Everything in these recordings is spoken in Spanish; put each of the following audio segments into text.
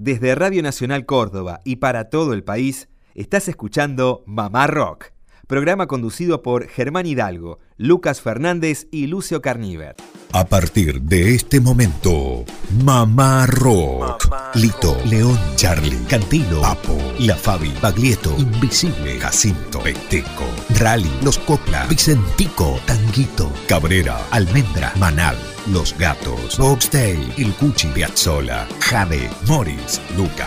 Desde Radio Nacional Córdoba y para todo el país, estás escuchando Mamá Rock, programa conducido por Germán Hidalgo, Lucas Fernández y Lucio Carníver. A partir de este momento, Mamá Rock. Lito, León, Charlie, Cantino, Papo, La Fabi, Baglietto, Invisible, Jacinto, Peteco, Rally, Los Copla, Vicentico, Tanguito, Cabrera, Almendra, Manal, Los Gatos, Boxdale, El Cuchi, Piazzola, Jade, Morris, Luca,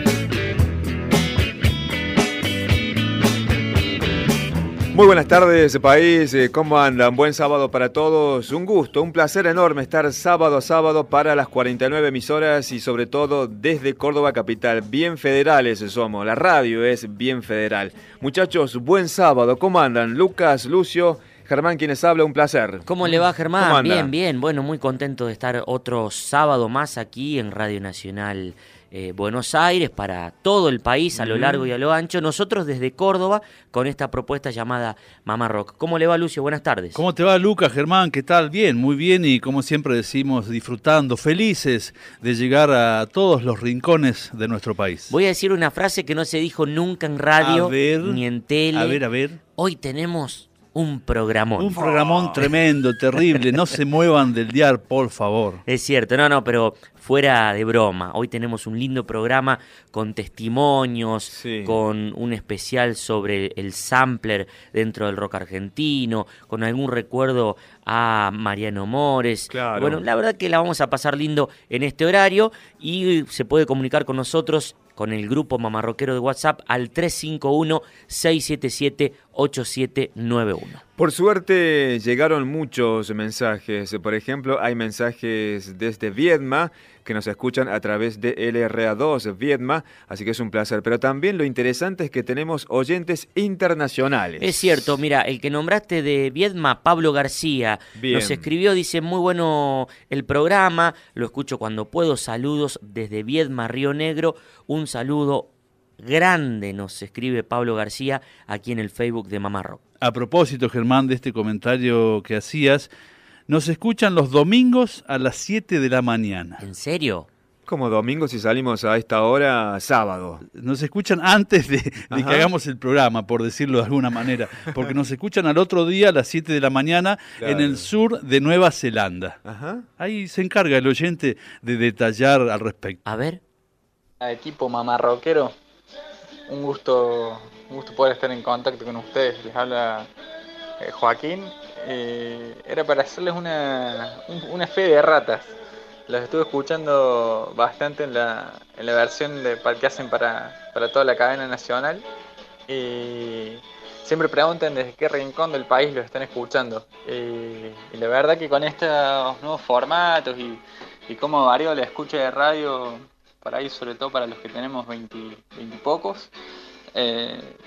Muy buenas tardes, país. Eh, ¿Cómo andan? Buen sábado para todos. Un gusto, un placer enorme estar sábado a sábado para las 49 emisoras y sobre todo desde Córdoba Capital. Bien federales somos. La radio es bien federal. Muchachos, buen sábado. ¿Cómo andan? Lucas, Lucio. Germán, quienes habla, un placer. ¿Cómo le va, Germán? Bien, bien. Bueno, muy contento de estar otro sábado más aquí en Radio Nacional eh, Buenos Aires, para todo el país a lo largo y a lo ancho. Nosotros desde Córdoba con esta propuesta llamada Mamá Rock. ¿Cómo le va, Lucio? Buenas tardes. ¿Cómo te va, Lucas, Germán? ¿Qué tal? Bien, muy bien y como siempre decimos, disfrutando, felices de llegar a todos los rincones de nuestro país. Voy a decir una frase que no se dijo nunca en radio ni en tele. A ver, a ver. Hoy tenemos un programón. Un programón tremendo, terrible. No se muevan del diar, por favor. Es cierto, no, no, pero fuera de broma. Hoy tenemos un lindo programa con testimonios, con un especial sobre el sampler dentro del rock argentino, con algún recuerdo a Mariano Mores. Bueno, la verdad que la vamos a pasar lindo en este horario y se puede comunicar con nosotros con el grupo mamarroquero de WhatsApp al 351-677-8791. Por suerte llegaron muchos mensajes. Por ejemplo, hay mensajes desde Viedma que nos escuchan a través de LRA2 Viedma, así que es un placer. Pero también lo interesante es que tenemos oyentes internacionales. Es cierto, mira, el que nombraste de Viedma, Pablo García, nos escribió, dice, muy bueno el programa, lo escucho cuando puedo, saludos desde Viedma, Río Negro, un saludo grande, nos escribe Pablo García aquí en el Facebook de Mamá Rock. A propósito, Germán, de este comentario que hacías, nos escuchan los domingos a las 7 de la mañana. ¿En serio? Como domingo si salimos a esta hora, sábado. Nos escuchan antes de, que hagamos el programa, por decirlo de alguna manera, porque nos escuchan al otro día a las 7 de la mañana en el sur de Nueva Zelanda. Ahí se encarga el oyente de detallar al respecto. A ver. Equipo mamarroquero, un gusto, un gusto poder estar en contacto con ustedes. Les habla eh, Joaquín eh, era para hacerles una, una fe de ratas. Los estuve escuchando bastante en la, en la versión de, que hacen para, para toda la cadena nacional. Y siempre preguntan desde qué rincón del país lo están escuchando. y la verdad que con estos nuevos formatos y, y cómo varió la escucha de radio, para ahí sobre todo para los que tenemos 20, pocos, eh,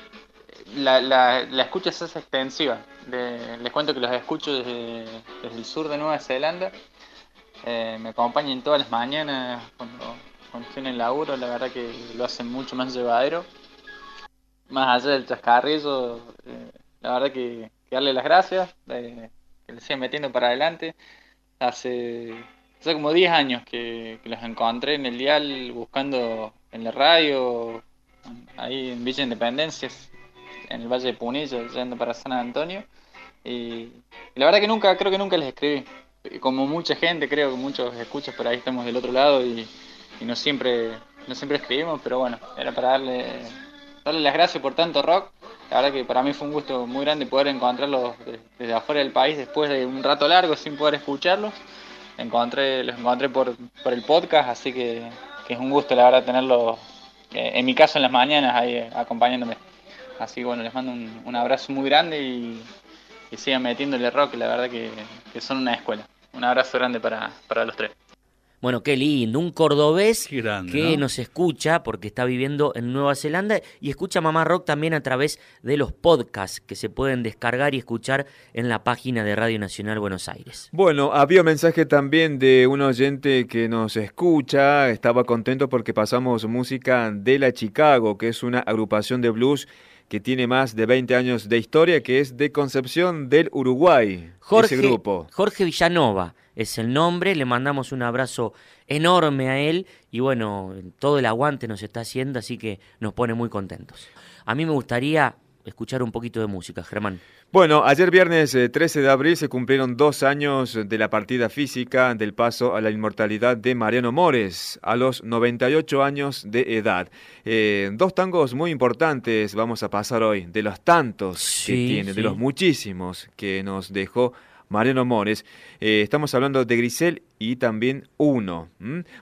la, la, la escucha es extensiva les cuento que los escucho desde, el sur de Nueva Zelanda. Eh, me acompañan todas las mañanas cuando, cuando el laburo. La verdad que lo hacen mucho más llevadero. Más allá del chascarrillo, eh, la verdad que, darle las gracias, que le sigan metiendo para adelante. Hace, hace como 10 años que, los encontré en el dial buscando en la radio, ahí en Villa Independencia, en el Valle de Punilla, yendo para San Antonio. Y, la verdad que nunca, creo que nunca les escribí. Como mucha gente, creo que muchos escuchas por ahí estamos del otro lado y, no siempre no siempre escribimos, pero bueno, era para darle, darle las gracias por tanto rock. La verdad que para mí fue un gusto muy grande poder encontrarlos desde afuera del país después de un rato largo sin poder escucharlos. Encontré, los encontré por, por el podcast, así que, es un gusto la verdad tenerlos, eh, en mi caso en las mañanas ahí acompañándome. Así que bueno, les mando un, abrazo muy grande y, y, sigan metiéndole rock, la verdad que, son una escuela. Un abrazo grande para, para los tres. Bueno, qué lindo, un cordobés que nos escucha porque está viviendo en Nueva Zelanda y escucha Mamá Rock también a través de los podcasts que se pueden descargar y escuchar en la página de Radio Nacional Buenos Aires. Bueno, había un mensaje también de un oyente que nos escucha, estaba contento porque pasamos música de la Chicago, que es una agrupación de blues que tiene más de 20 años de historia, que es de Concepción del Uruguay, Jorge, ese grupo. Jorge Villanova es el nombre, le mandamos un abrazo enorme a él y bueno, todo el aguante nos está haciendo, así que nos pone muy contentos. A mí me gustaría escuchar un poquito de música, Germán. Bueno, ayer viernes 13 eh, de abril se cumplieron dos años de la partida física del paso a la inmortalidad de Mariano Mores a los 98 años de edad. Eh, dos tangos muy importantes vamos a pasar hoy, de los tantos que tiene, de los muchísimos que nos dejó Mariano Mores. Eh, estamos hablando de Grisel y también Uno.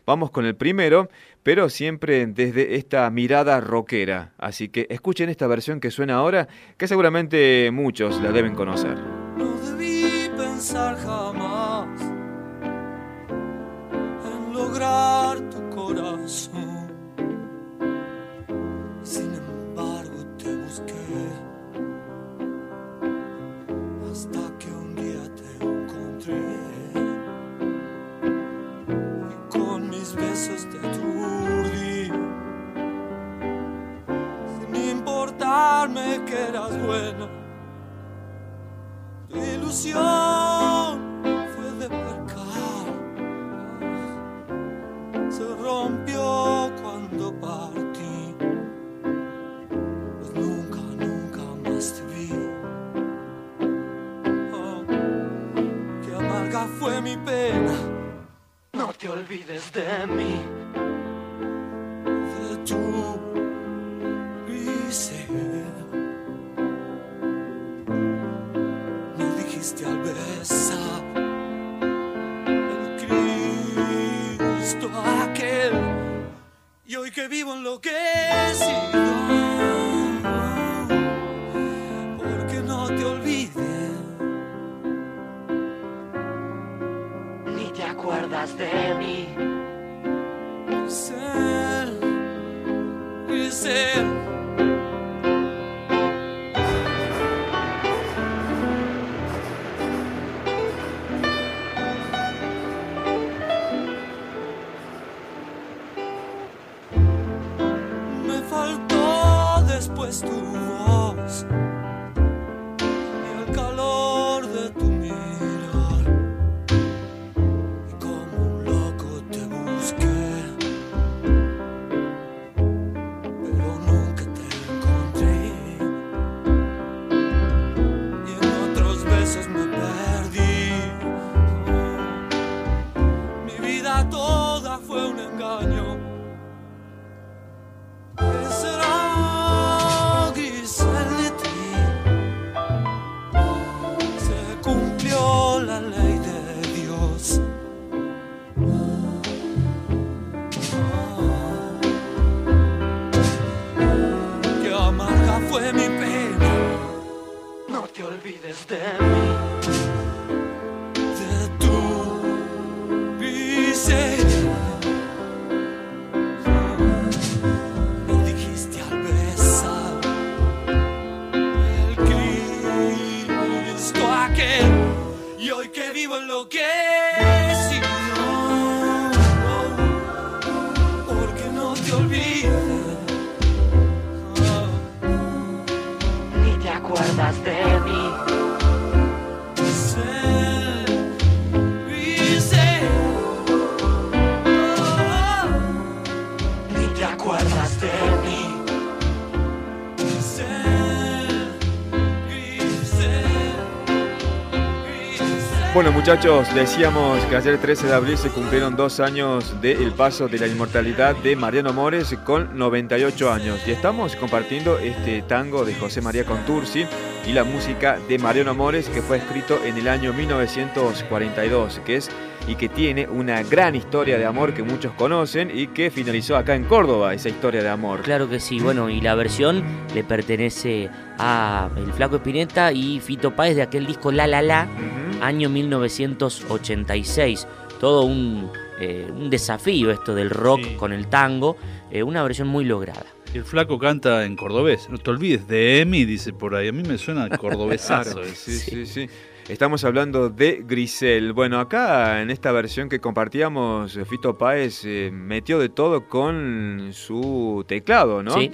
Vamos con el primero, pero siempre desde esta mirada rockera. Así que escuchen esta versión que suena ahora, que seguramente muchos la deben conocer. No debí pensar jamás en lograr tu corazón. Que eras bueno. Tu ilusión fue de percar. Se rompió cuando partí. Pues nunca, nunca más te vi. Oh, qué amarga fue mi pena. No te olvides de mí. De tu que vivo enloquecido. Porque no te olvides. Ni te acuerdas de mí. Grisel, Grisel. Bueno muchachos, decíamos que ayer 13 de abril se cumplieron dos años del paso de la inmortalidad de Mariano Mores con 98 años y estamos compartiendo este tango de José María Contursi y la música de Mariano Mores que fue escrito en el año 1942, que es y que tiene una gran historia de amor que muchos conocen y que finalizó acá en Córdoba esa historia de amor. Claro que sí, bueno, y la versión le pertenece a El Flaco Espineta y Fito Páez de aquel disco La La La año 1986. Todo un eh, un desafío esto del rock con el tango, eh, una versión muy lograda. El flaco canta en cordobés, no te olvides, de Emi, dice por ahí, a mí me suena cordobesazo. sí, sí, sí. Estamos hablando de Grisel. Bueno, acá en esta versión que compartíamos, Fito Páez metió de todo con su teclado, ¿no? Sí.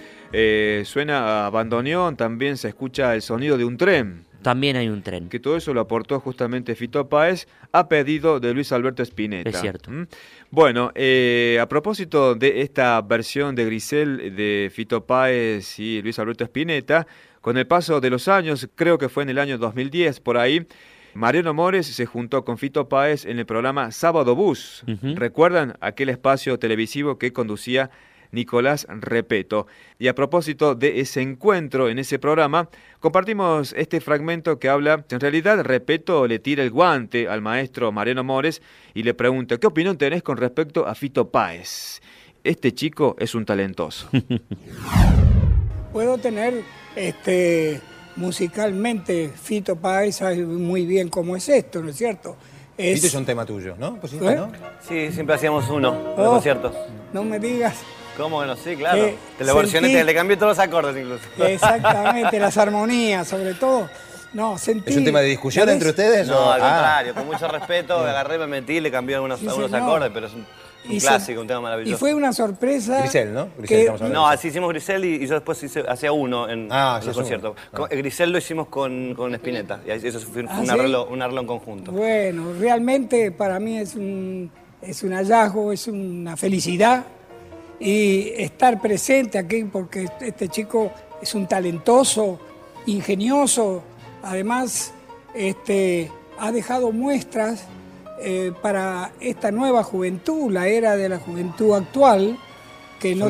suena a bandoneón, también se escucha el sonido de un tren. También hay un tren. Que todo eso lo aportó justamente Fito Páez a pedido de Luis Alberto Spinetta. Es cierto. ¿Mm? Bueno, eh, a propósito de esta versión de Grisel de Fito Páez y Luis Alberto Spinetta, con el paso de los años, creo que fue en el año 2010 por ahí, Mariano Mores se juntó con Fito Páez en el programa Sábado Bus. ¿Recuerdan aquel espacio televisivo que conducía Nicolás Repeto. Y a propósito de ese encuentro en ese programa, compartimos este fragmento que habla, en realidad Repeto le tira el guante al maestro Mariano Mores y le pregunta, ¿qué opinión tenés con respecto a Fito Páez? Este chico es un talentoso. Puedo tener este musicalmente Fito Páez sabe muy bien cómo es esto, ¿no es cierto? Es... Fito es un tema tuyo, ¿no? ¿Eh? Sí, siempre hacíamos uno, en los conciertos. No me digas. ¿Cómo que no? Sí, claro. te lo versioné, te, le cambié todos los acordes incluso. Exactamente, las armonías sobre todo. No, sentí, ¿Es un tema de discusión entre ustedes? No, al ah. contrario, con mucho respeto, agarré, me metí, le cambié algunos, algunos acordes, pero es un, clásico, un tema maravilloso. Y fue una sorpresa. Grisel, ¿no? Grisel, no, así hicimos Grisel y, yo después hice, hacía uno en, ah, el concierto. Ah. Grisel lo hicimos con, con Spinetta, y eso fue un, ¿Ah, arreglo, un arreglo en conjunto. Bueno, realmente para mí es un, es un hallazgo, es una felicidad y estar presente aquí porque este chico es un talentoso, ingenioso, además este, ha dejado muestras eh, para esta nueva juventud, la era de la juventud actual. Que no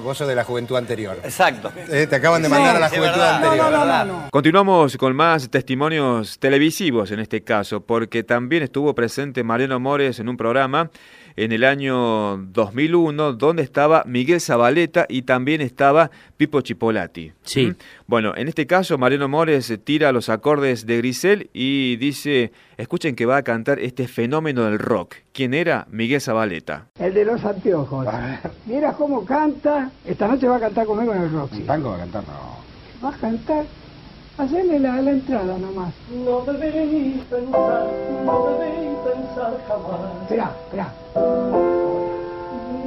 vos sos de la juventud anterior. Exacto. Eh, te acaban de mandar a la juventud anterior. Continuamos con más testimonios televisivos en este caso, porque también estuvo presente Mariano Mores en un programa en el año 2001, donde estaba Miguel Zabaleta y también estaba Pipo Chipolati. Sí. ¿Mm? Bueno, en este caso Mariano Mores tira los acordes de Grisel y dice, escuchen que va a cantar este fenómeno del rock. ¿Quién era? Miguel Zabaleta. El de los anteojos. Mira cómo canta. Esta noche va a cantar conmigo en el rock. ¿Un tango va a cantar? No. Va a cantar Haceme la, la entrada nomás. No debéis pensar, no debéis pensar jamás. Espera, espera.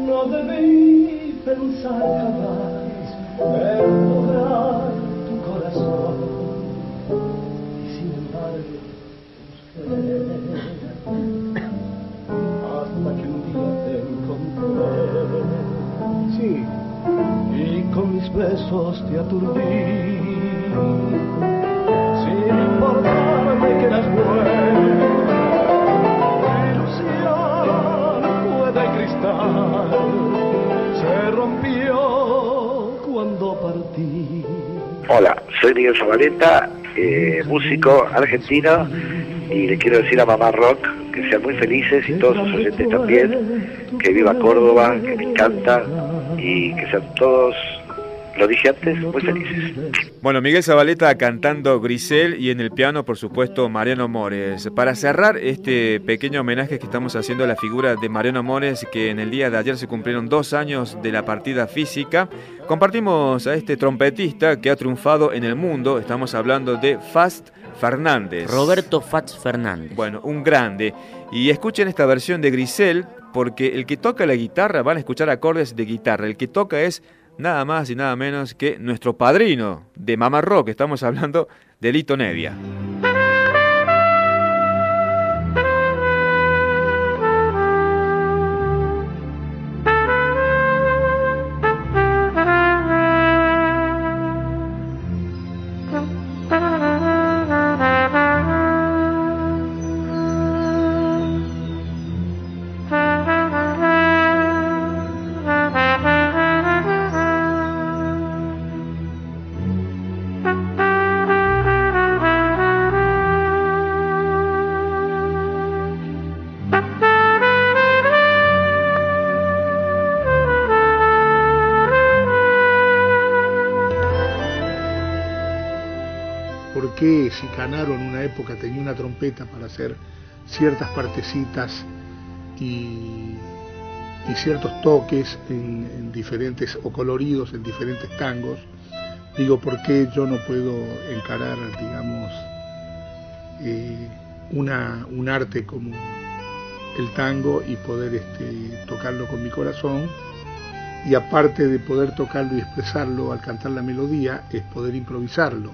No debéis pensar jamás en lograr tu corazón. Y sin embargo, hasta que un día te encontré. Sí. Y con mis besos te aturdí Hola, soy Miguel Zabaleta, eh, músico argentino, y le quiero decir a Mamá Rock que sean muy felices y todos sus oyentes también, que viva Córdoba, que me encanta y que sean todos lo dije antes, muy felices. Bueno, Miguel Zabaleta cantando Grisel y en el piano, por supuesto, Mariano Mores. Para cerrar este pequeño homenaje que estamos haciendo a la figura de Mariano Mores, que en el día de ayer se cumplieron dos años de la partida física, compartimos a este trompetista que ha triunfado en el mundo. Estamos hablando de Fast Fernández. Roberto Fats Fernández. Bueno, un grande. Y escuchen esta versión de Grisel, porque el que toca la guitarra van a escuchar acordes de guitarra. El que toca es nada más y nada menos que nuestro padrino de Mamá Rock. Estamos hablando de Lito Nevia. Trompeta para hacer ciertas partecitas y ciertos toques en, diferentes o coloridos en diferentes tangos. Digo, ¿por qué yo no puedo encarar, digamos, eh, una, un arte como el tango y poder este, tocarlo con mi corazón? Y aparte de poder tocarlo y expresarlo al cantar la melodía, es poder improvisarlo.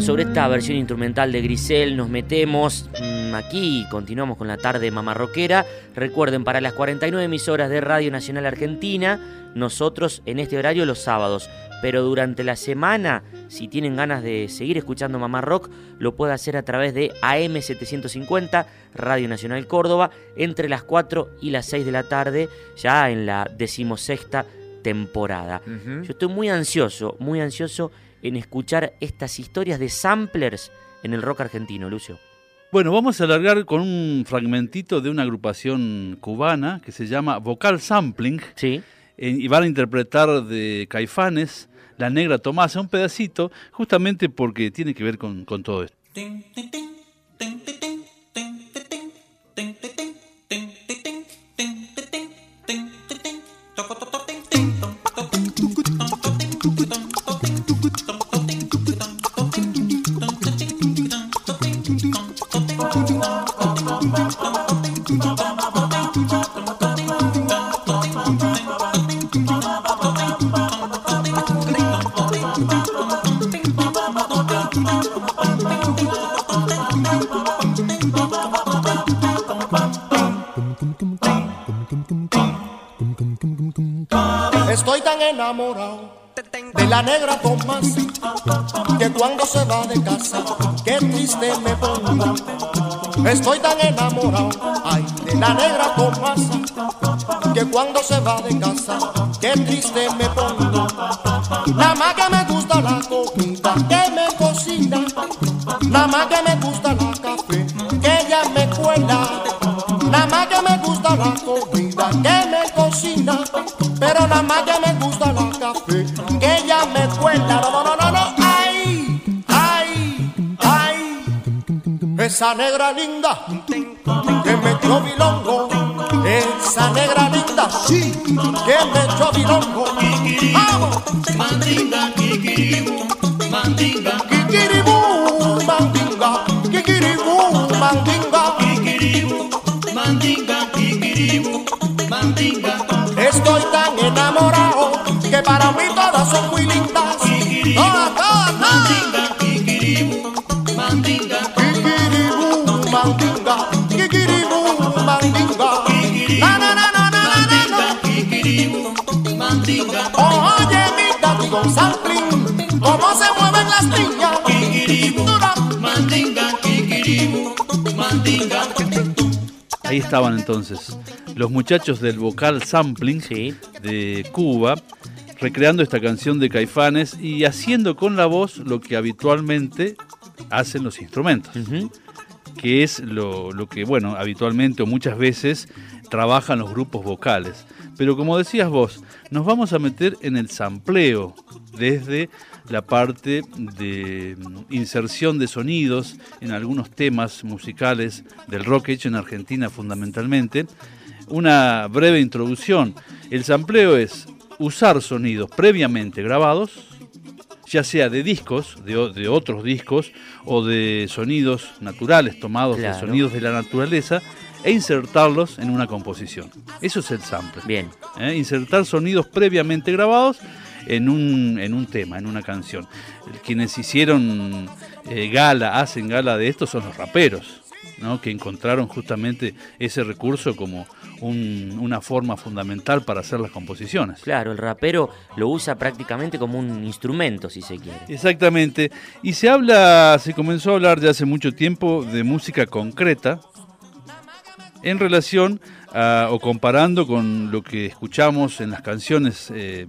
Sobre esta versión instrumental de Grisel nos metemos mm, aquí y continuamos con la tarde mamarroquera. Recuerden, para las 49 emisoras de Radio Nacional Argentina, nosotros en este horario los sábados. Pero durante la semana, si tienen ganas de seguir escuchando Mamá Rock, lo puede hacer a través de AM750, Radio Nacional Córdoba, entre las 4 y las 6 de la tarde, ya en la decimosexta temporada. Yo estoy muy ansioso, muy ansioso en escuchar estas historias de samplers en el rock argentino, Lucio? Bueno, vamos a alargar con un fragmentito de una agrupación cubana que se llama Vocal Sampling. Sí. Eh, y van a interpretar de Caifanes, La Negra Tomasa, un pedacito, justamente porque tiene que ver con, con todo esto. Estoy tan enamorado de la negra Tomás que cuando se va de casa, qué triste me pongo. Estoy tan enamorado, ay, de la negra Tomás que cuando se va de casa, qué triste me pongo. Nada más que me gusta la comida que me cocina, nada más que me gusta la café que ella me cuela, nada más que me gusta la comida que me cocina, pero nada más que me gusta la café que ella me cuela. No, no, no, no, no, ay, ay, ay, esa negra linda que me dio bilongo, esa negra linda sí, que me echó bilongo. Vamos, mandinga, Para mí todas son muy lindas. Todas, todas, mandinga. Mandinga. Mandinga. Mandinga. Cómo se mueven las niñas. Kikiribú, mandinga. Kikiribú, mandinga. Ahí estaban entonces los muchachos del vocal sampling de Cuba recreando esta canción de Caifanes y haciendo con la voz lo que habitualmente hacen los instrumentos, que es lo, lo, que, bueno, habitualmente o muchas veces trabajan los grupos vocales. Pero como decías vos, nos vamos a meter en el sampleo desde la parte de mm, inserción de sonidos en algunos temas musicales del rock hecho en Argentina fundamentalmente. Una breve introducción. El sampleo es usar sonidos previamente grabados, ya sea de discos, de, otros discos, o de sonidos naturales tomados de sonidos de la naturaleza, e insertarlos en una composición. Eso es el sample. Bien. ¿Eh? Insertar sonidos previamente grabados en un, en un tema, en una canción. Quienes hicieron eh, gala, hacen gala de esto son los raperos, ¿no? que encontraron justamente ese recurso como una forma fundamental para hacer las composiciones. Claro, el rapero lo usa prácticamente como un instrumento, si se quiere. Exactamente. Y se habla, se comenzó a hablar ya hace mucho tiempo de música concreta en relación o comparando con lo que escuchamos en las canciones eh,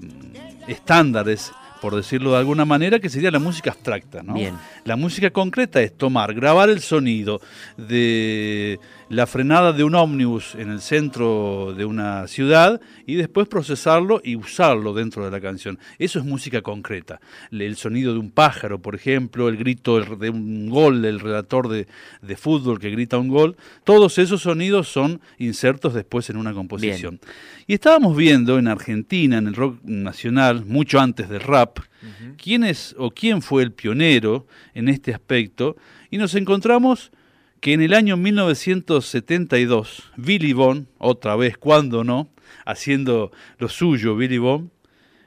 estándares por decirlo de alguna manera, que sería la música abstracta. ¿no? Bien. La música concreta es tomar, grabar el sonido de la frenada de un ómnibus en el centro de una ciudad y después procesarlo y usarlo dentro de la canción. Eso es música concreta. El sonido de un pájaro, por ejemplo, el grito de un gol, del relator de, fútbol que grita un gol, todos esos sonidos son insertos después en una composición. Y estábamos viendo en Argentina, en el rock nacional, mucho antes del rap, quién es o quién fue el pionero en este aspecto y nos encontramos que en el año 1972 Billy Bond, otra vez, cuando no, haciendo lo suyo Billy Bond,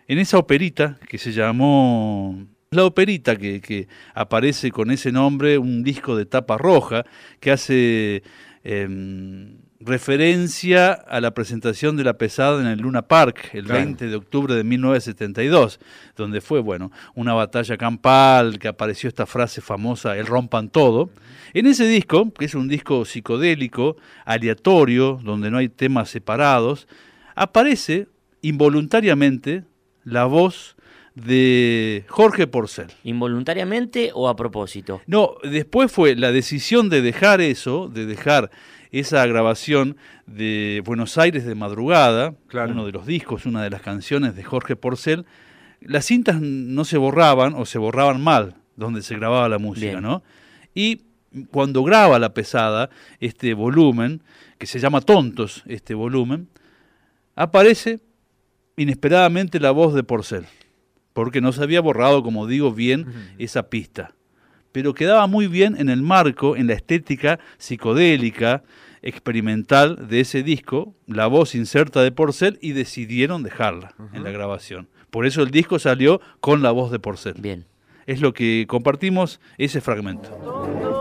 en esa operita que se llamó la operita que, que, aparece con ese nombre, un disco de tapa roja que hace em, referencia a la presentación de la pesada en el Luna Park el 20 de octubre de 1972, donde fue, bueno, una batalla campal que apareció esta frase famosa, el rompan todo. En ese disco, que es un disco psicodélico, aleatorio, donde no hay temas separados, aparece involuntariamente la voz de Jorge Porcel. ¿Involuntariamente o a propósito? No, después fue la decisión de dejar eso, de dejar esa grabación de Buenos Aires de madrugada, uno de los discos, una de las canciones de Jorge Porcel, las cintas no se borraban o se borraban mal donde se grababa la música, ¿no? Y cuando graba la pesada, este volumen, que se llama Tontos, este volumen, aparece inesperadamente la voz de Porcel, porque no se había borrado, como digo, bien esa pista pero quedaba muy bien en el marco, en la estética psicodélica, experimental de ese disco, la voz inserta de Porcel, y decidieron dejarla en la grabación. Por eso el disco salió con la voz de Porcel. Bien. Es lo que compartimos ese fragmento.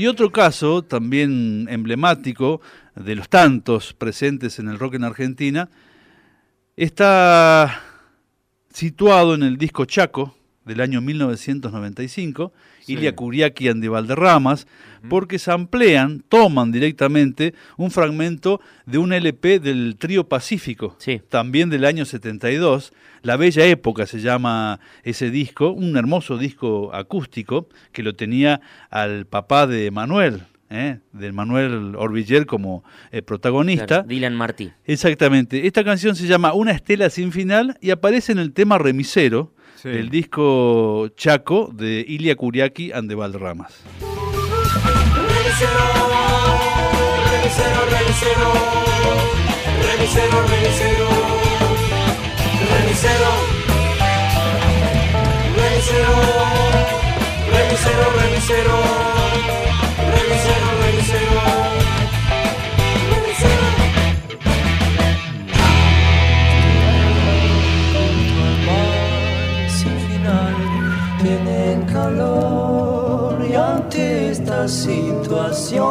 Y otro caso también emblemático de los tantos presentes en el rock en Argentina, está situado en el disco Chaco del año 1995, Ilia Kuriaki de Valderramas, porque se amplían, toman directamente un fragmento de un LP del Trío Pacífico, también del año 72. La Bella Época se llama ese disco, un hermoso disco acústico que lo tenía al papá de Manuel, ¿eh? de Manuel Orbiller como eh, protagonista. Dylan Martí. Exactamente. Esta canción se llama Una estela sin final y aparece en el tema Remisero, sí. del disco Chaco de Ilia Curiaki and the Valderramas. revisero, revisero, revisero. Situación,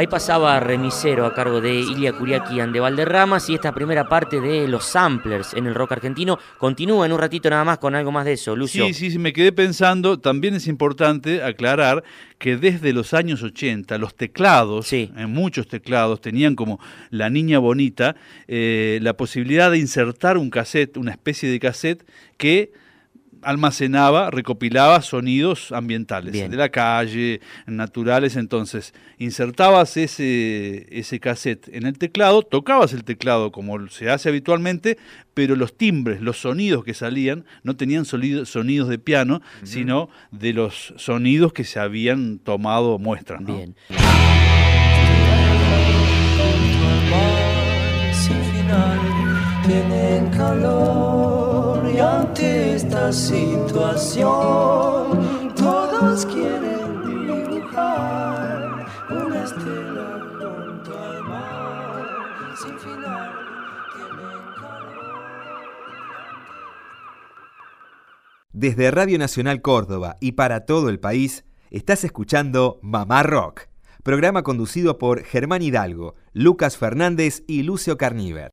Ahí pasaba Remisero a cargo de Ilia Curiaki de Valderramas y esta primera parte de los samplers en el rock argentino continúa en un ratito nada más con algo más de eso, Lucio. Sí, sí, sí, me quedé pensando, también es importante aclarar que desde los años 80 los teclados, en muchos teclados, tenían como la niña bonita eh, la posibilidad de insertar un cassette, una especie de cassette que almacenaba, recopilaba sonidos ambientales, de la calle, naturales, entonces insertabas ese, ese cassette en el teclado, tocabas el teclado como se hace habitualmente, pero los timbres, los sonidos que salían no tenían sonidos de piano, sino de los sonidos que se habían tomado muestras. Bien. tienen calor ante esta situación, todos quieren dibujar una estela junto al mar, sin final. Desde Radio Nacional Córdoba y para todo el país, estás escuchando Mamá Rock, programa conducido por Germán Hidalgo, Lucas Fernández y Lucio Carníver.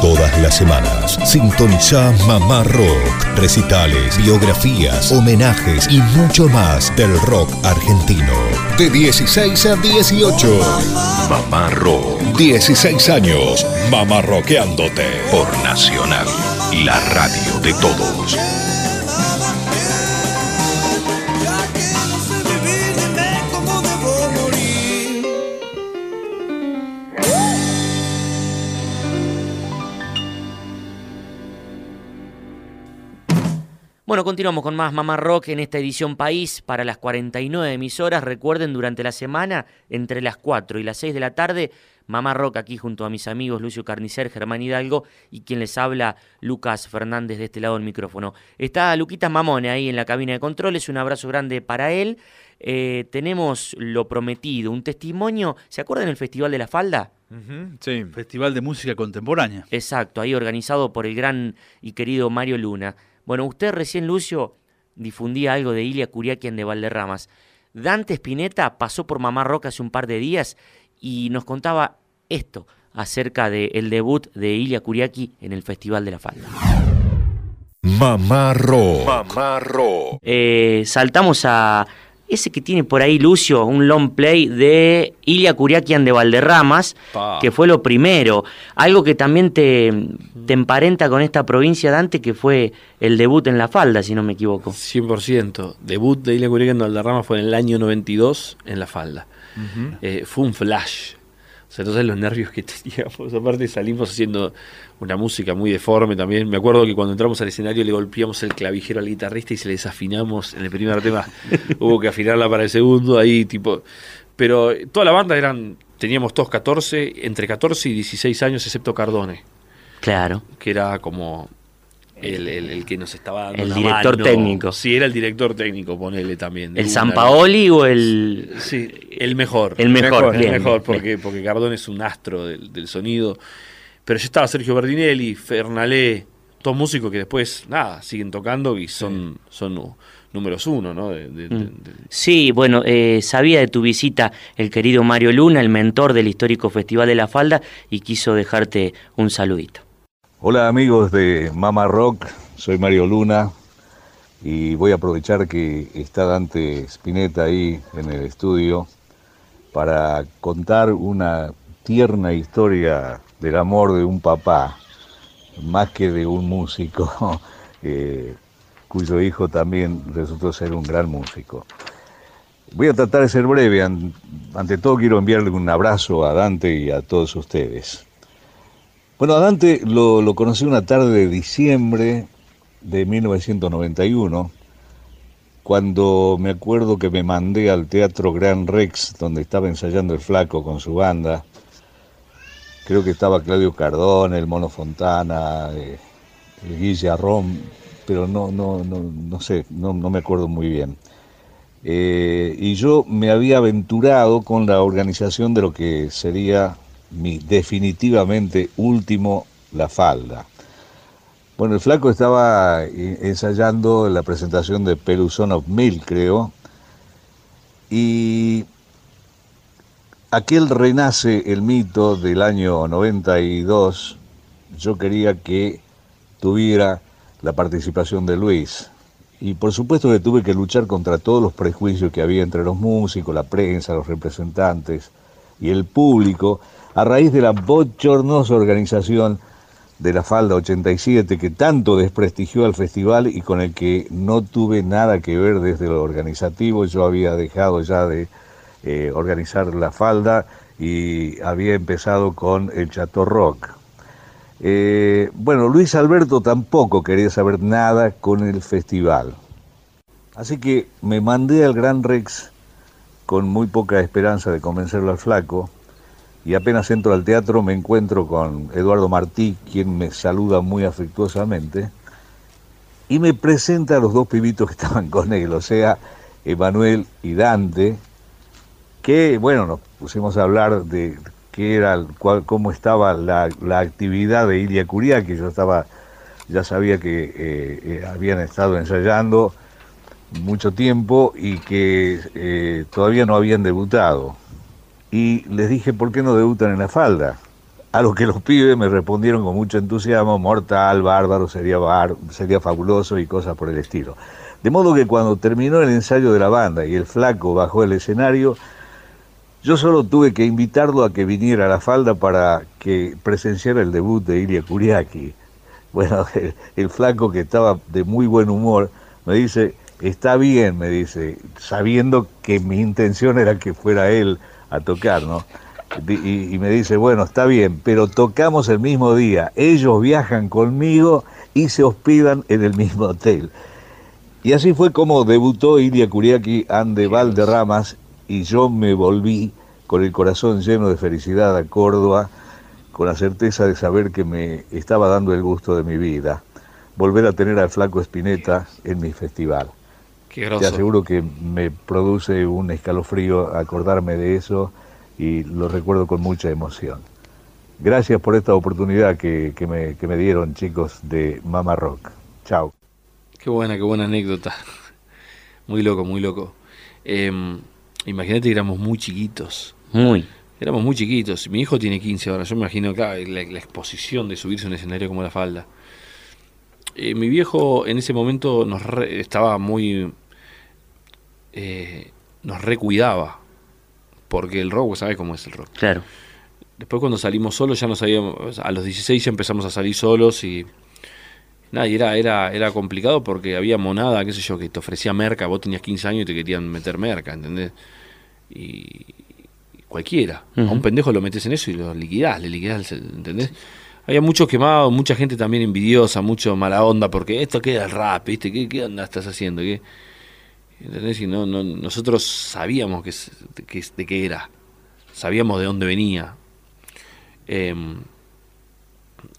Todas las semanas, sintoniza Mamá Rock, recitales, biografías, homenajes y mucho más del rock argentino. De 16 a 18. Mamá Rock. 16 años. Mamá Rockeándote. Por Nacional. La radio de todos. Bueno, continuamos con más Mamá Rock en esta edición País para las 49 emisoras. Recuerden, durante la semana, entre las 4 y las 6 de la tarde, Mamá Rock aquí junto a mis amigos Lucio Carnicer, Germán Hidalgo y quien les habla, Lucas Fernández de este lado del micrófono. Está Luquita Mamone ahí en la cabina de controles, un abrazo grande para él. Eh, tenemos lo prometido, un testimonio. ¿Se acuerdan del Festival de la Falda? sí. Festival de Música Contemporánea. Exacto, ahí organizado por el gran y querido Mario Luna. Bueno, usted recién, Lucio, difundía algo de Ilia Curiaquian de Valderramas. Dante Spinetta pasó por Mamá Roca hace un par de días y nos contaba esto acerca del debut de Ilia Curiaki en el Festival de la Falda. Mamá Mamá eh, saltamos a ese que tiene por ahí Lucio, un long play de Ilia Curiaquian de Valderramas, que fue lo primero. Algo que también te, te, emparenta con esta provincia Dante, que fue el debut en La Falda, si no me equivoco. 100%. Debut de Ilia Curiaquian de Valderramas fue en el año 92 en La Falda. Eh, fue un flash. O sea, entonces los nervios que teníamos, aparte salimos haciendo una música muy deforme también. Me acuerdo que cuando entramos al escenario le golpeamos el clavijero al guitarrista y se le desafinamos en el primer tema. Hubo que afinarla para el segundo, ahí tipo... Pero toda la banda eran, teníamos todos 14, entre 14 y 16 años, excepto Cardone. Claro. Que era como el, que nos estaba dando El director técnico. Sí, era el director técnico, ponele también. ¿El San Paoli o el...? Sí, el mejor. El mejor, El mejor, porque, porque es un astro del, sonido. Pero ya estaba Sergio Berdinelli, Fernalé, todos músicos que después, nada, siguen tocando y son, son números uno, ¿no? Mm. Sí, bueno, eh, sabía de tu visita el querido Mario Luna, el mentor del histórico Festival de la Falda, y quiso dejarte un saludito. Hola amigos de Mama Rock, soy Mario Luna y voy a aprovechar que está Dante Spinetta ahí en el estudio para contar una tierna historia del amor de un papá, más que de un músico. Eh, cuyo hijo también resultó ser un gran músico. Voy a tratar de ser breve. Ante todo quiero enviarle un abrazo a Dante y a todos ustedes. Bueno, a Dante lo, conocí una tarde de diciembre de 1991, cuando me acuerdo que me mandé al Teatro Gran Rex, donde estaba ensayando el flaco con su banda. Creo que estaba Claudio Cardón, el Mono Fontana, eh, el Guille Arrón, pero no, no, no, no sé, no, no me acuerdo muy bien. Eh, y yo me había aventurado con la organización de lo que sería mi definitivamente último La Falda. Bueno, el flaco estaba ensayando la presentación de Peluzón of Mil, creo, y aquel renace el mito del año 92, yo quería que tuviera la participación de Luis. Y por supuesto que tuve que luchar contra todos los prejuicios que había entre los músicos, la prensa, los representantes y el público, a raíz de la bochornosa organización de la Falda 87 que tanto desprestigió al festival y con el que no tuve nada que ver desde lo organizativo. Yo había dejado ya de eh, organizar la Falda y había empezado con el Chateau Rock. Eh, bueno, Luis Alberto tampoco quería saber nada con el festival. Así que me mandé al Gran Rex con muy poca esperanza de convencerlo al flaco y apenas entro al teatro me encuentro con Eduardo Martí, quien me saluda muy afectuosamente y me presenta a los dos pibitos que estaban con él, o sea, Emanuel y Dante, que bueno, nos pusimos a hablar de qué era, cuál, cómo estaba la, actividad de Ilia Curia, que yo estaba, ya sabía que eh, eh, habían estado ensayando mucho tiempo y que eh, todavía no habían debutado. Y les dije, ¿por qué no debutan en la falda? A lo que los pibes me respondieron con mucho entusiasmo, mortal, bárbaro, sería, sería fabuloso y cosas por el estilo. De modo que cuando terminó el ensayo de la banda y el flaco bajó el escenario, yo solo tuve que invitarlo a que viniera a la falda para que presenciara el debut de Ilia Kuriaki. Bueno, el, flaco que estaba de muy buen humor me dice, está bien, me dice, sabiendo que mi intención era que fuera él a tocar, ¿no? Y, y, me dice, bueno, está bien, pero tocamos el mismo día, ellos viajan conmigo y se hospedan en el mismo hotel. Y así fue como debutó Ilia Kuriaki ande Valderramas y yo me volví con el corazón lleno de felicidad a Córdoba, con la certeza de saber que me estaba dando el gusto de mi vida, volver a tener al flaco Espineta en mi festival. Te aseguro que me produce un escalofrío acordarme de eso y lo recuerdo con mucha emoción. Gracias por esta oportunidad que, me, me, dieron, chicos, de Mama Rock. Chao. Qué buena, qué buena anécdota. Muy loco, muy loco. Em, Imagínate que éramos muy chiquitos. Muy. Éramos muy chiquitos. Mi hijo tiene 15 ahora. Yo me imagino, claro, la, exposición de subirse a un escenario como la falda. Eh, mi viejo en ese momento nos estaba muy. Eh, nos recuidaba. Porque el rock, ¿sabes cómo es el rock? Claro. Después, cuando salimos solos, ya no sabíamos. A los 16 ya empezamos a salir solos y. Nada, y era, era, era complicado porque había monada, qué sé yo, que te ofrecía merca, vos tenías 15 años y te querían meter merca, ¿entendés? Y, cualquiera, a un pendejo lo metes en eso y lo liquidás, le liquidás, ¿entendés? Había mucho quemado, mucha gente también envidiosa, mucho mala onda, porque esto queda el rap, ¿viste? ¿Qué, qué onda estás haciendo? ¿Qué? No, no, nosotros sabíamos que, de qué era, sabíamos de dónde venía. Em,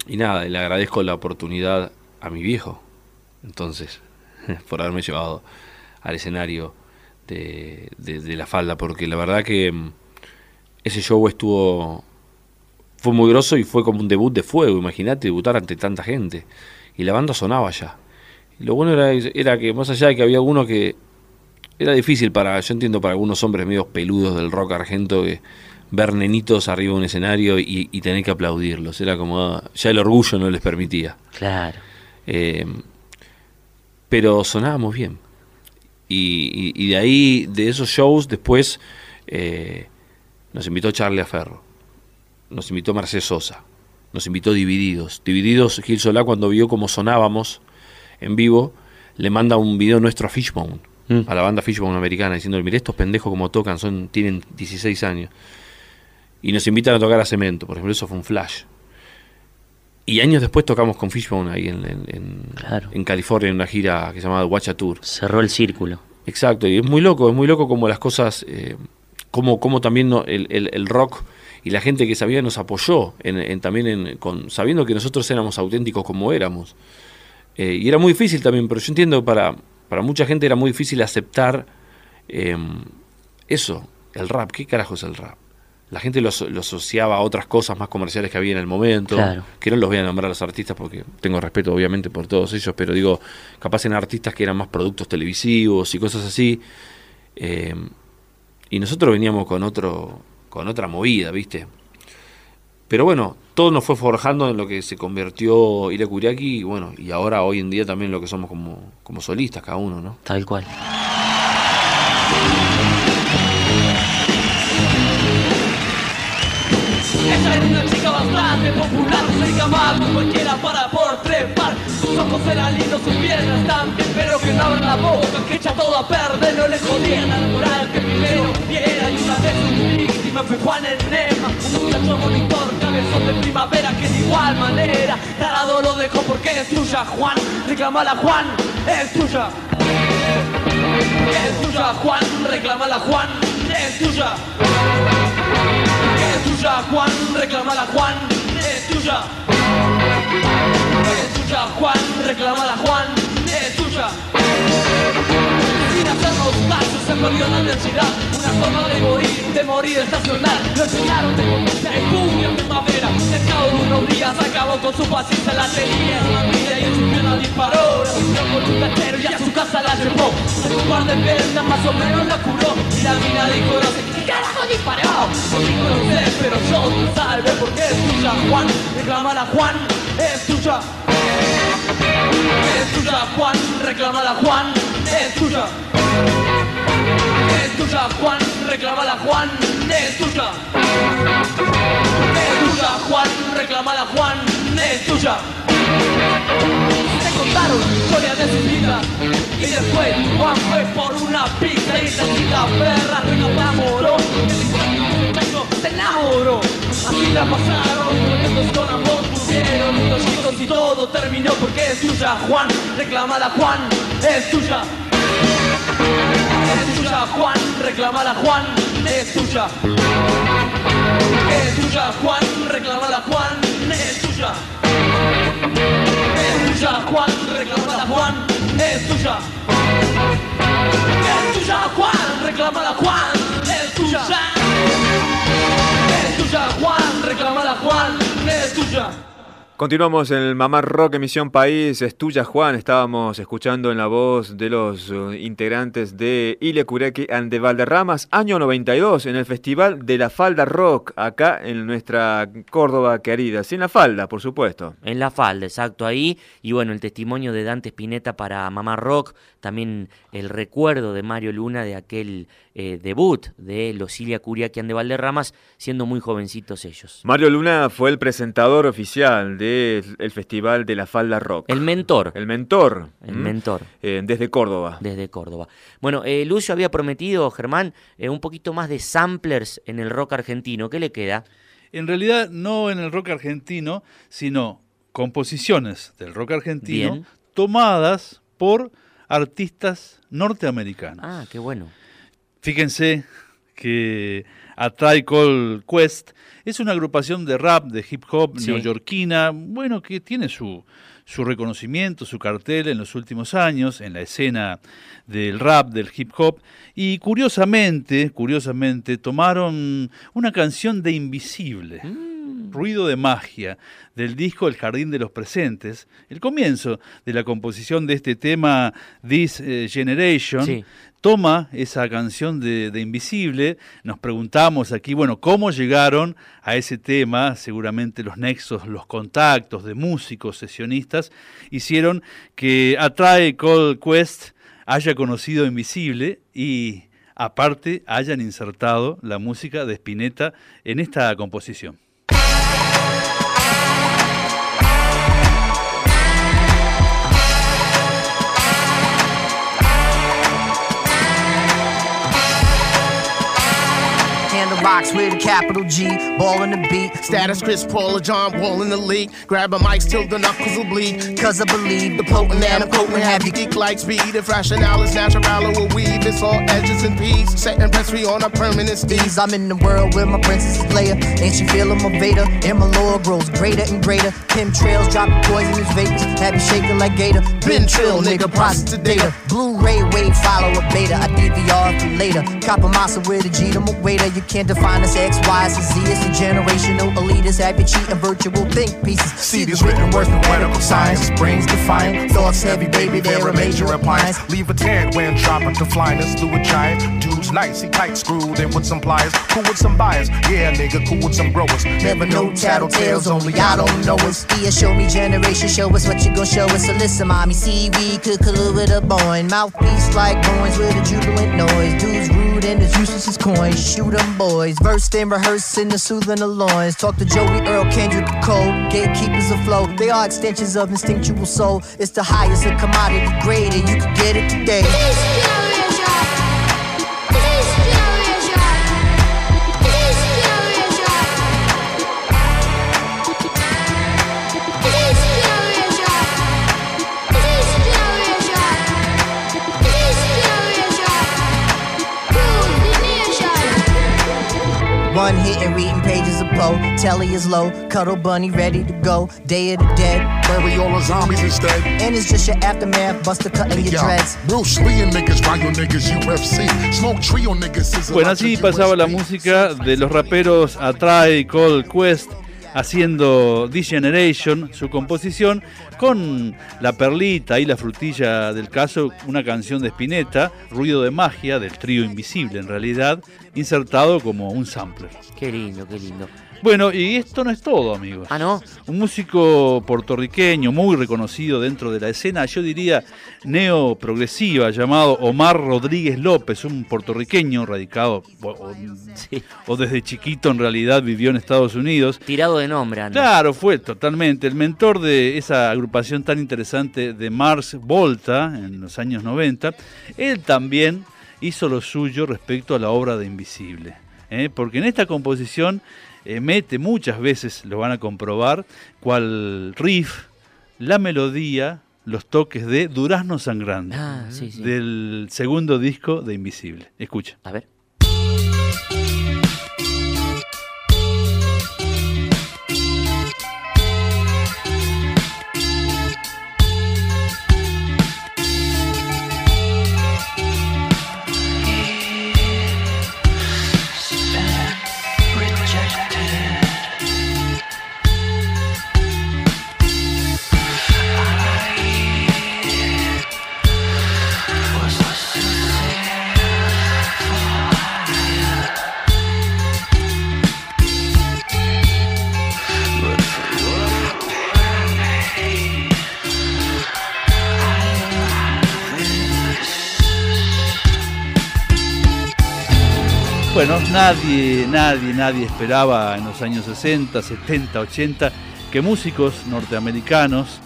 y nada, le agradezco la oportunidad a mi viejo, entonces, por haberme llevado al escenario de, de, la falda, porque la verdad que mm, ese show estuvo, fue muy groso y fue como un debut de fuego, imagínate debutar ante tanta gente. y la banda sonaba ya. Y lo bueno era, era que más allá de que había algunos que era difícil para, yo entiendo, para algunos hombres medio peludos del rock argento que ver nenitos arriba de un escenario y, tener que aplaudirlos. Era como, ya el orgullo no les permitía. Claro. Eh, pero sonábamos bien. Y, de ahí, de esos shows, después eh, nos invitó Charlie Aferro, nos invitó Mercedes Sosa, nos invitó Divididos. Divididos, Gil Solá, cuando vio cómo sonábamos en vivo, le manda un video nuestro a Fishbone, mm. a la banda Fishbone americana, diciendo, mire, estos pendejos como tocan, son tienen 16 años. Y nos invitan a tocar a Cemento, por ejemplo, eso fue un flash. Y años después tocamos con Fishbone ahí en, en, California en una gira que se llamaba Watcha Tour. Cerró el círculo. Exacto, y es muy loco, es muy loco como las cosas, eh, como, como también el, rock y la gente que sabía nos apoyó en, también con, sabiendo que nosotros éramos auténticos como éramos. Eh, y era muy difícil también, pero yo entiendo para, para mucha gente era muy difícil aceptar em, eso, el rap. ¿Qué carajo es el rap? la gente lo, asociaba a otras cosas más comerciales que había en el momento, que no los voy a nombrar a los artistas porque tengo respeto obviamente por todos ellos, pero digo, capaz en artistas que eran más productos televisivos y cosas así, eh, y nosotros veníamos con otro, con otra movida, ¿viste? Pero bueno, todo nos fue forjando en lo que se convirtió Ire Kuriaki y bueno, y ahora hoy en día también lo que somos como, como solistas cada uno, ¿no? Tal cual. Ella era una chica bastante popular. Sus ojos eran lindos, sus piernas también, pero que no abran la boca, que echa todo a perder, no le jodían al moral que primero viera. Y una vez su víctima fue Juan Enema, un muchacho monitor, cabezón de primavera, que de igual manera, tarado lo dejó porque es tuya, Juan, reclamala Juan, es tuya. Es tuya, Juan, reclamala Juan, es tuya es tuya, Juan, reclamala Juan, es tuya. Tuya, Juan, reclamala Juan, es tuya. Sin hacernos caso se perdió la densidad, una forma de morir, de morir estacional. Lo enseñaron de puño en primavera, el cabo de unos días acabó con su paciencia, la tenía vida y en su pierna disparó. La con un cachero y a su casa la llevó. En un par de piernas más o menos la curó y la mina dijo, no sé qué carajo disparó. No sé, pero yo te salve porque es tuya, Juan. Reclamala Juan, es tuya. Es tuya, Juan, reclamala Juan, es tuya. Es tuya, Juan, reclamala Juan, es tuya. Es tuya, Juan, reclamala Juan, es tuya. Te contaron historia de su vida y después Juan fue por una pizza y esa chica perra no enamoró. Te enamoró. Así la pasaron, estos con amor los chicos y todo terminó porque es tuya, Juan. Reclamala Juan, es tuya. Es tuya, Juan, reclamala Juan, es tuya. Es tuya, Juan, reclamala Juan, es tuya. Es tuya, Juan, reclamala Juan, es tuya. Es tuya, Juan, reclamala Juan, es tuya. Es tuya, Juan, reclamala Juan, es tuya. Continuamos en el Mamá Rock Emisión País, es tuya Juan, estábamos escuchando en la voz de los uh, integrantes de Ile Cureki and de Valderramas, año 92, en el Festival de la Falda Rock, acá en nuestra Córdoba querida, sin la falda, por supuesto. En la falda, exacto, ahí, y bueno, el testimonio de Dante Spinetta para Mamá Rock, también el recuerdo de Mario Luna de aquel eh, debut de los Ilia Curiaquian de Valderramas, siendo muy jovencitos ellos. Mario Luna fue el presentador oficial del Festival de la Falda Rock. El mentor. El mentor. El mentor. Eh, desde Córdoba. Desde Córdoba. Bueno, eh, Lucio había prometido, Germán, un poquito más de samplers en el rock argentino. ¿Qué le queda? En realidad, no en el rock argentino, sino composiciones del rock argentino tomadas por artistas norteamericanos. Ah, qué bueno. Fíjense que A Try Call Quest es una agrupación de rap, de hip hop neoyorquina, bueno, que tiene su, su reconocimiento, su cartel en los últimos años en la escena del rap, del hip hop, y curiosamente, curiosamente, tomaron una canción de Invisible. Mm. Ruido de Magia, del disco El Jardín de los Presentes, el comienzo de la composición de este tema This eh, Generation. Toma esa canción de, de, Invisible, nos preguntamos aquí, bueno, ¿cómo llegaron a ese tema? Seguramente los nexos, los contactos de músicos, sesionistas, hicieron que Atrae Cold Quest haya conocido Invisible y aparte hayan insertado la música de Spinetta en esta composición. Box with a capital G, ball in the beat. Status Chris Paul or John Wall in the league. Grab a mic till the knuckles will bleed. Cause I believe the potent and I'm potent have you geek like speed. If rationale is natural, will weave. It's all edges and peas. Setting press free on a permanent steez. I'm in the world where my princess is Leia. Ain't she feeling my Vader? And my lore grows greater and greater. Pim trails dropping poisonous vapors. Have you shaking like Gator. Been trill, nigga, process the data. Blu-ray wave, follow a beta. I DVR for later. Copper massa with a G to my waiter. You can't define us X, Y, and Z. It's a generational elitist, happy cheating virtual think pieces. See these written words medical science. Brains defiant, thoughts heavy, baby, they're a major appliance. Leave a tent when dropping to flyness through a giant. Dude's nice, he tight screwed in with some pliers. Cool with some buyers, yeah, nigga, cool with some growers. Never know tattletales, only I don't know us. Yeah, show me generation, show us what you gon' show us. So listen, mommy, see we could collude with a boy. Mouthpiece like coins with a jubilant noise. Dudes and as useless as coins. Shoot 'em boys. Verse then rehearsing the soothing the loins. Talk to Joey Earl, Kendrick Cole. Gatekeepers afloat. They are extensions of instinctual soul. It's the highest of commodity grade, and you can get it today. One hitting, reading pages of Poe. Telly is low, cuddle bunny ready to go. Day of the dead. Bury all the zombies instead. And it's just your aftermath, buster cutting your dreads. Bruce Lee and niggas, Ryo niggas, UFC. Smoke trio niggas. Bueno, así pasaba la música de los raperos Atrae, Cold Quest haciendo This Generation, su composición, con la perlita y la frutilla del caso, una canción de Spinetta, Ruido de Magia, del trío Invisible en realidad, insertado como un sampler. Qué lindo, qué lindo. Bueno, y esto no es todo, amigos. Ah, ¿no? Un músico puertorriqueño muy reconocido dentro de la escena, yo diría neoprogresiva, llamado Omar Rodríguez López, un puertorriqueño radicado, o, desde chiquito en realidad vivió en Estados Unidos. Tirado de nombre, Andrés. Claro, fue totalmente el mentor de esa agrupación tan interesante de Mars Volta en los años 90. Él también hizo lo suyo respecto a la obra de Invisible. ¿eh? Porque en esta composición eh, mete muchas veces, lo van a comprobar, cual riff, la melodía, los toques de Durazno Sangrando, ah, del segundo disco de Invisible. Escucha. A ver. Bueno, nadie, nadie, nadie esperaba en los años 60, 70, 80 que músicos norteamericanos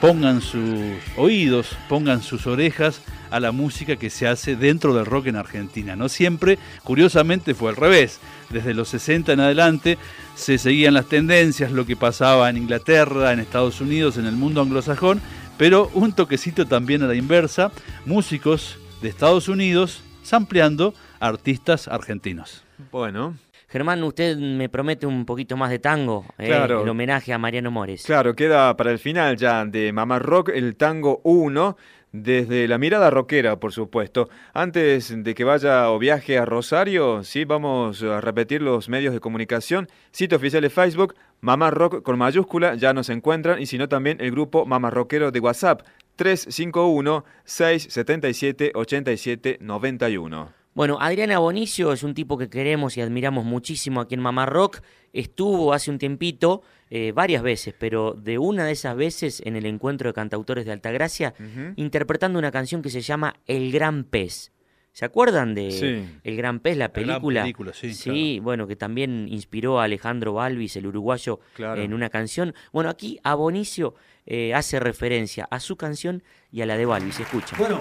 pongan sus oídos, pongan sus orejas a la música que se hace dentro del rock en Argentina. No siempre, curiosamente, fue al revés. Desde los 60 en adelante se seguían las tendencias, lo que pasaba en Inglaterra, en Estados Unidos, en el mundo anglosajón, pero un toquecito también a la inversa, músicos de Estados Unidos sampleando artistas argentinos. Bueno. Germán, usted me promete un poquito más de tango, eh, el homenaje a Mariano Mores. Claro, queda para el final ya de Mamá Rock el tango 1 desde la mirada rockera, por supuesto. Antes de que vaya o viaje a Rosario, sí, vamos a repetir los medios de comunicación. Sitio oficial de Facebook, Mamá Rock con mayúscula, ya nos encuentran, y si no también el grupo Mamá Rockero de WhatsApp, 351-677-8791. Bueno, Adriana Bonicio es un tipo que queremos y admiramos muchísimo aquí en Mamá Rock. Estuvo hace un tiempito, eh, varias veces, pero de una de esas veces en el encuentro de cantautores de Altagracia, interpretando una canción que se llama El Gran Pez. ¿Se acuerdan de El Gran Pez, la película? película sí. Sí, bueno, que también inspiró a Alejandro Balvis, el uruguayo, en una canción. Bueno, aquí a Bonicio eh, hace referencia a su canción y a la de Balvis. Escucha. Bueno,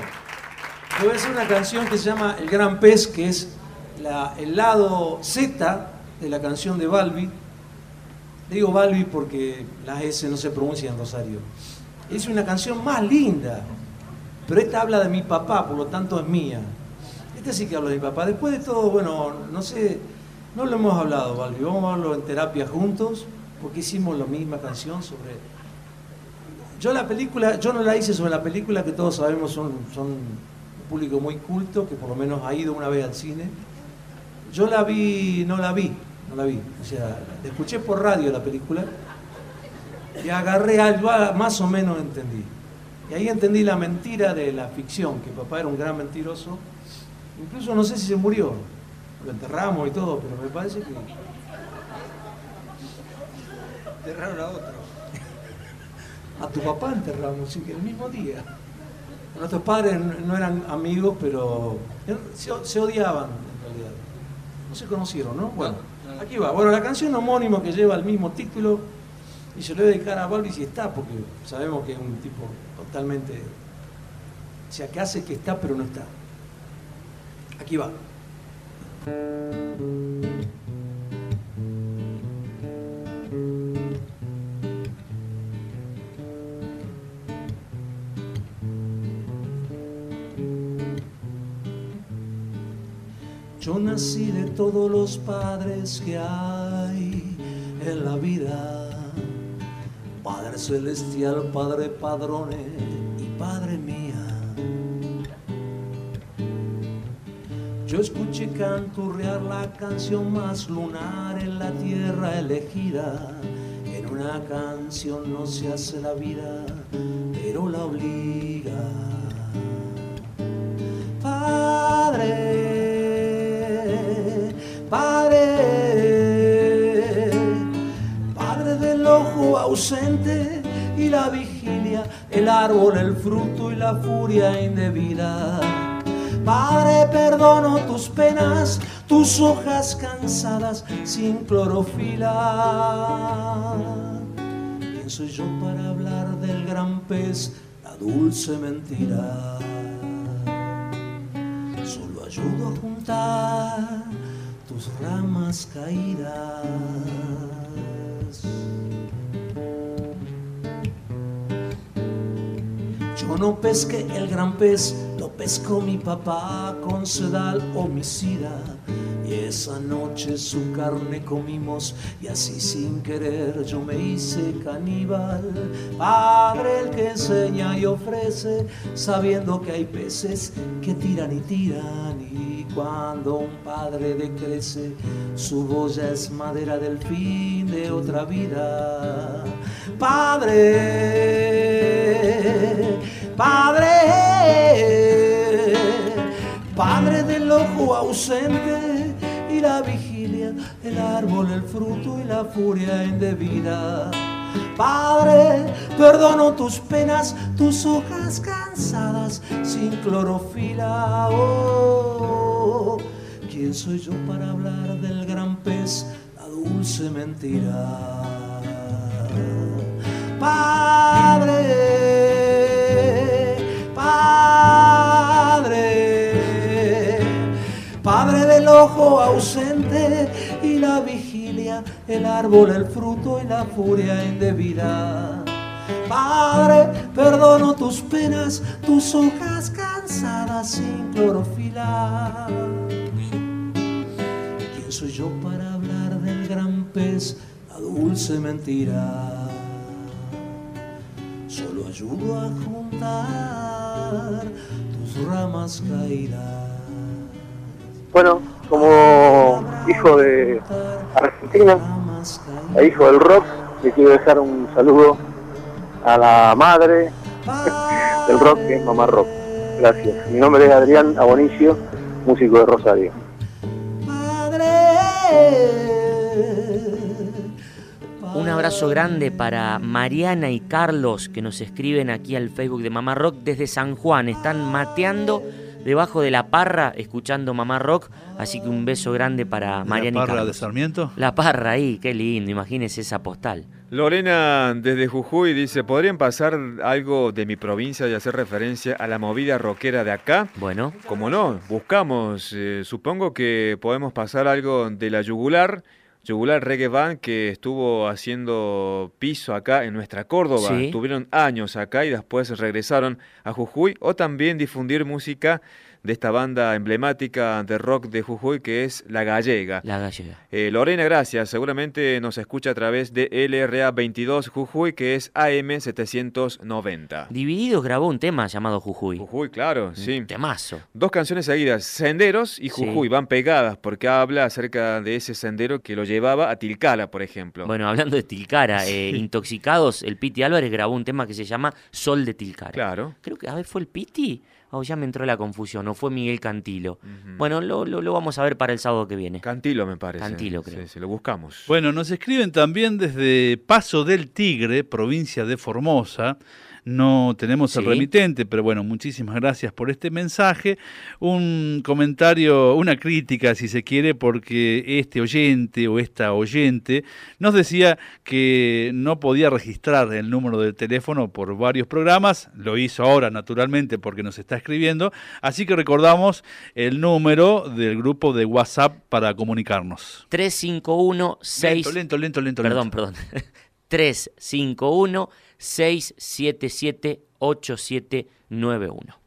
voy a hacer una canción que se llama El Gran Pez, que es el lado Z de la canción de Balbi. Digo Balbi porque las S no se pronuncian en Rosario. Es una canción más linda, pero esta habla de mi papá, por lo tanto es mía. Esta sí que habla de mi papá. Después de todo, bueno, no sé, no lo hemos hablado, Balbi. Vamos a hablarlo en terapia juntos, porque hicimos la misma canción sobre... Yo la película, yo no la hice sobre la película que todos sabemos son, son público muy culto, que por lo menos ha ido una vez al cine. Yo la vi, no la vi, no la vi. O sea, la escuché por radio la película y agarré algo, ah, más o menos entendí. Y ahí entendí la mentira de la ficción, que papá era un gran mentiroso. Incluso no sé si se murió, lo enterramos y todo, pero me parece que enterraron a otro. A tu papá enterramos, sí, que el mismo día. Nuestros padres no eran amigos, pero se, odiaban en realidad. No se conocieron, ¿no? Bueno, aquí va. Bueno, la canción homónima que lleva el mismo título y se lo voy a dedicar a Balbi si está, porque sabemos que es un tipo totalmente. O sea, que hace que está, pero no está. Aquí va. Yo nací de todos los padres que hay en la vida. Padre celestial, Padre padrone y Padre mía. Yo escuché canturrear la canción más lunar en la tierra elegida. En una canción no se hace la vida, pero la obliga. Padre ausente y la vigilia, el árbol, el fruto y la furia indebida. Padre, perdono tus penas, tus hojas cansadas sin clorofila. ¿Quién soy yo para hablar del gran pez, la dulce mentira? Solo ayudo a juntar tus ramas caídas. No pesqué el gran pez, lo pescó mi papá con sedal homicida. Y esa noche su carne comimos y así sin querer yo me hice caníbal. Padre el que enseña y ofrece, sabiendo que hay peces que tiran y tiran y cuando un padre decrece, su voz ya es madera del fin de otra vida. Padre, Padre, Padre del ojo ausente y la vigilia, el árbol, el fruto y la furia indebida. Padre, perdono tus penas, tus hojas cansadas sin clorofila. Oh, ¿Quién soy yo para hablar del gran pez, la dulce mentira? Padre, ojo ausente y la vigilia, el árbol, el fruto y la furia indebida. Padre, perdono tus penas, tus hojas cansadas sin clorofila. ¿Quién soy yo para hablar? pez, la dulce mentira. Solo ayudo a juntar tus ramas caídas. Bueno, como hijo de Argentina e hijo del rock, le quiero dejar un saludo a la madre del rock, que es Mamá Rock. Gracias. Mi nombre es Adrián Abonicio, músico de Rosario. Un abrazo grande para Mariana y Carlos que nos escriben aquí al Facebook de Mamá Rock desde San Juan. Están mateando debajo de la parra escuchando Mamá Rock. Así que un beso grande para Mariana ¿La parra Carlos. de Sarmiento? La parra ahí, qué lindo. Imagínese esa postal. Lorena desde Jujuy dice, ¿podrían pasar algo de mi provincia y hacer referencia a la movida rockera de acá? Bueno. Como no, buscamos, eh, supongo que podemos pasar algo de la yugular, yugular reggae band que estuvo haciendo piso acá en nuestra Córdoba. Sí. Tuvieron años acá y después regresaron a Jujuy o también difundir música de esta banda emblemática de rock de Jujuy que es La Gallega. La gallega. Eh, Lorena, gracias. Seguramente nos escucha a través de LRA 22 Jujuy, que es AM 790. Divididos grabó un tema llamado Jujuy. Jujuy, claro, sí. Temazo. Dos canciones seguidas, Senderos y Sí. Jujuy, van pegadas porque habla acerca de ese sendero que lo llevaba a Tilcala, por ejemplo. Bueno, hablando de Tilcara, eh, Intoxicados, el Piti Álvarez grabó un tema que se llama Sol de Tilcara. Claro. Creo que, a ver, ¿fue el Piti? O ya me entró la confusión, o fue Miguel Cantilo. Bueno, lo, lo, lo vamos a ver para el sábado que viene. Cantilo, me parece. Cantilo, creo. Sí, sí, lo buscamos. Bueno, nos escriben también desde Paso del Tigre, provincia de Formosa. No tenemos el remitente, pero bueno, muchísimas gracias por este mensaje. Un comentario, una crítica, si se quiere, porque este oyente o esta oyente nos decía que no podía registrar el número del teléfono por varios programas. Lo hizo ahora, naturalmente, porque nos está escribiendo. Así que recordamos el número del grupo de WhatsApp para comunicarnos. 351 6 Lento, lento, lento, lento. Perdón, perdón. 351 677 8791.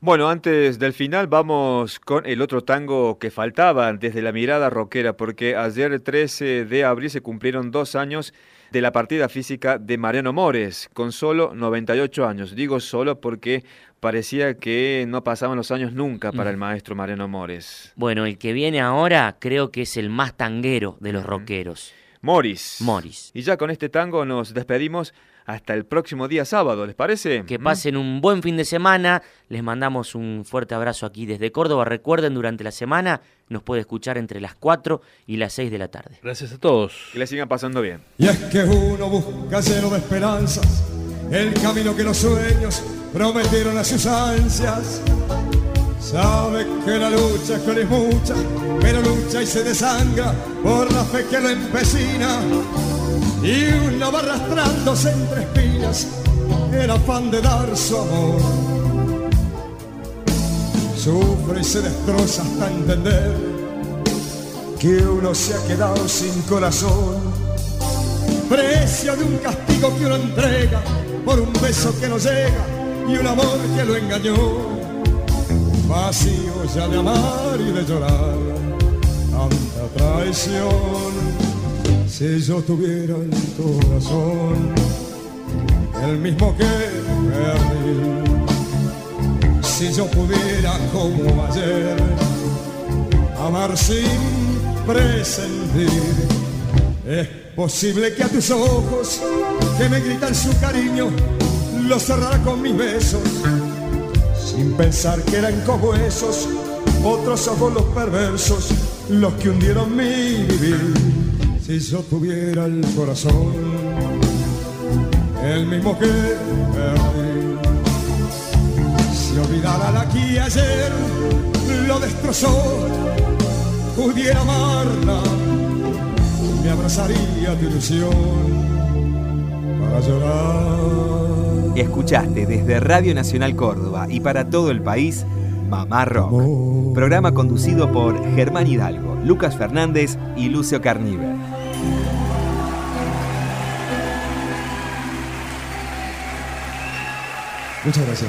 Bueno, antes del final vamos con el otro tango que faltaba desde la mirada rockera, porque ayer 13 de abril se cumplieron dos años de la partida física de Mariano Mores, con solo 98 años. Digo solo porque parecía que no pasaban los años nunca para el maestro Mariano Mores. Bueno, el que viene ahora creo que es el más tanguero de los rockeros. Morris. Morris. Y ya con este tango nos despedimos hasta el próximo día sábado, ¿les parece? Que pasen un buen fin de semana. Les mandamos un fuerte abrazo aquí desde Córdoba. Recuerden, durante la semana nos puede escuchar entre las 4 y las 6 de la tarde. Gracias a todos. Que le sigan pasando bien. Y es que uno busca lleno de esperanzas el camino que los sueños prometieron a sus ansias. Sabe que la lucha es que es mucha, pero lucha y se desangra por la fe que lo empecina. Y uno va arrastrándose entre espinas el afán de dar su amor. Sufre y se destroza hasta entender que uno se ha quedado sin corazón. Precio de un castigo que uno entrega por un beso que no llega y un amor que lo engañó. Vacío ya de amar y de llorar, tanta traición. Si yo tuviera el corazón, el mismo que perdí. Si yo pudiera como ayer, amar sin presentir. Es posible que a tus ojos, que me gritan su cariño, los cerrara con mis besos, sin pensar que eran como esos otros ojos los perversos, los que hundieron mi vivir. Si yo tuviera el corazón, el mismo que perdí, si olvidara la que ayer lo destrozó, pudiera amarla me abrazaría tu ilusión para llorar. Escuchaste desde Radio Nacional Córdoba y para todo el país Mamá Rock. Programa conducido por Germán Hidalgo, Lucas Fernández y Lucio Carníver. Muchas gracias.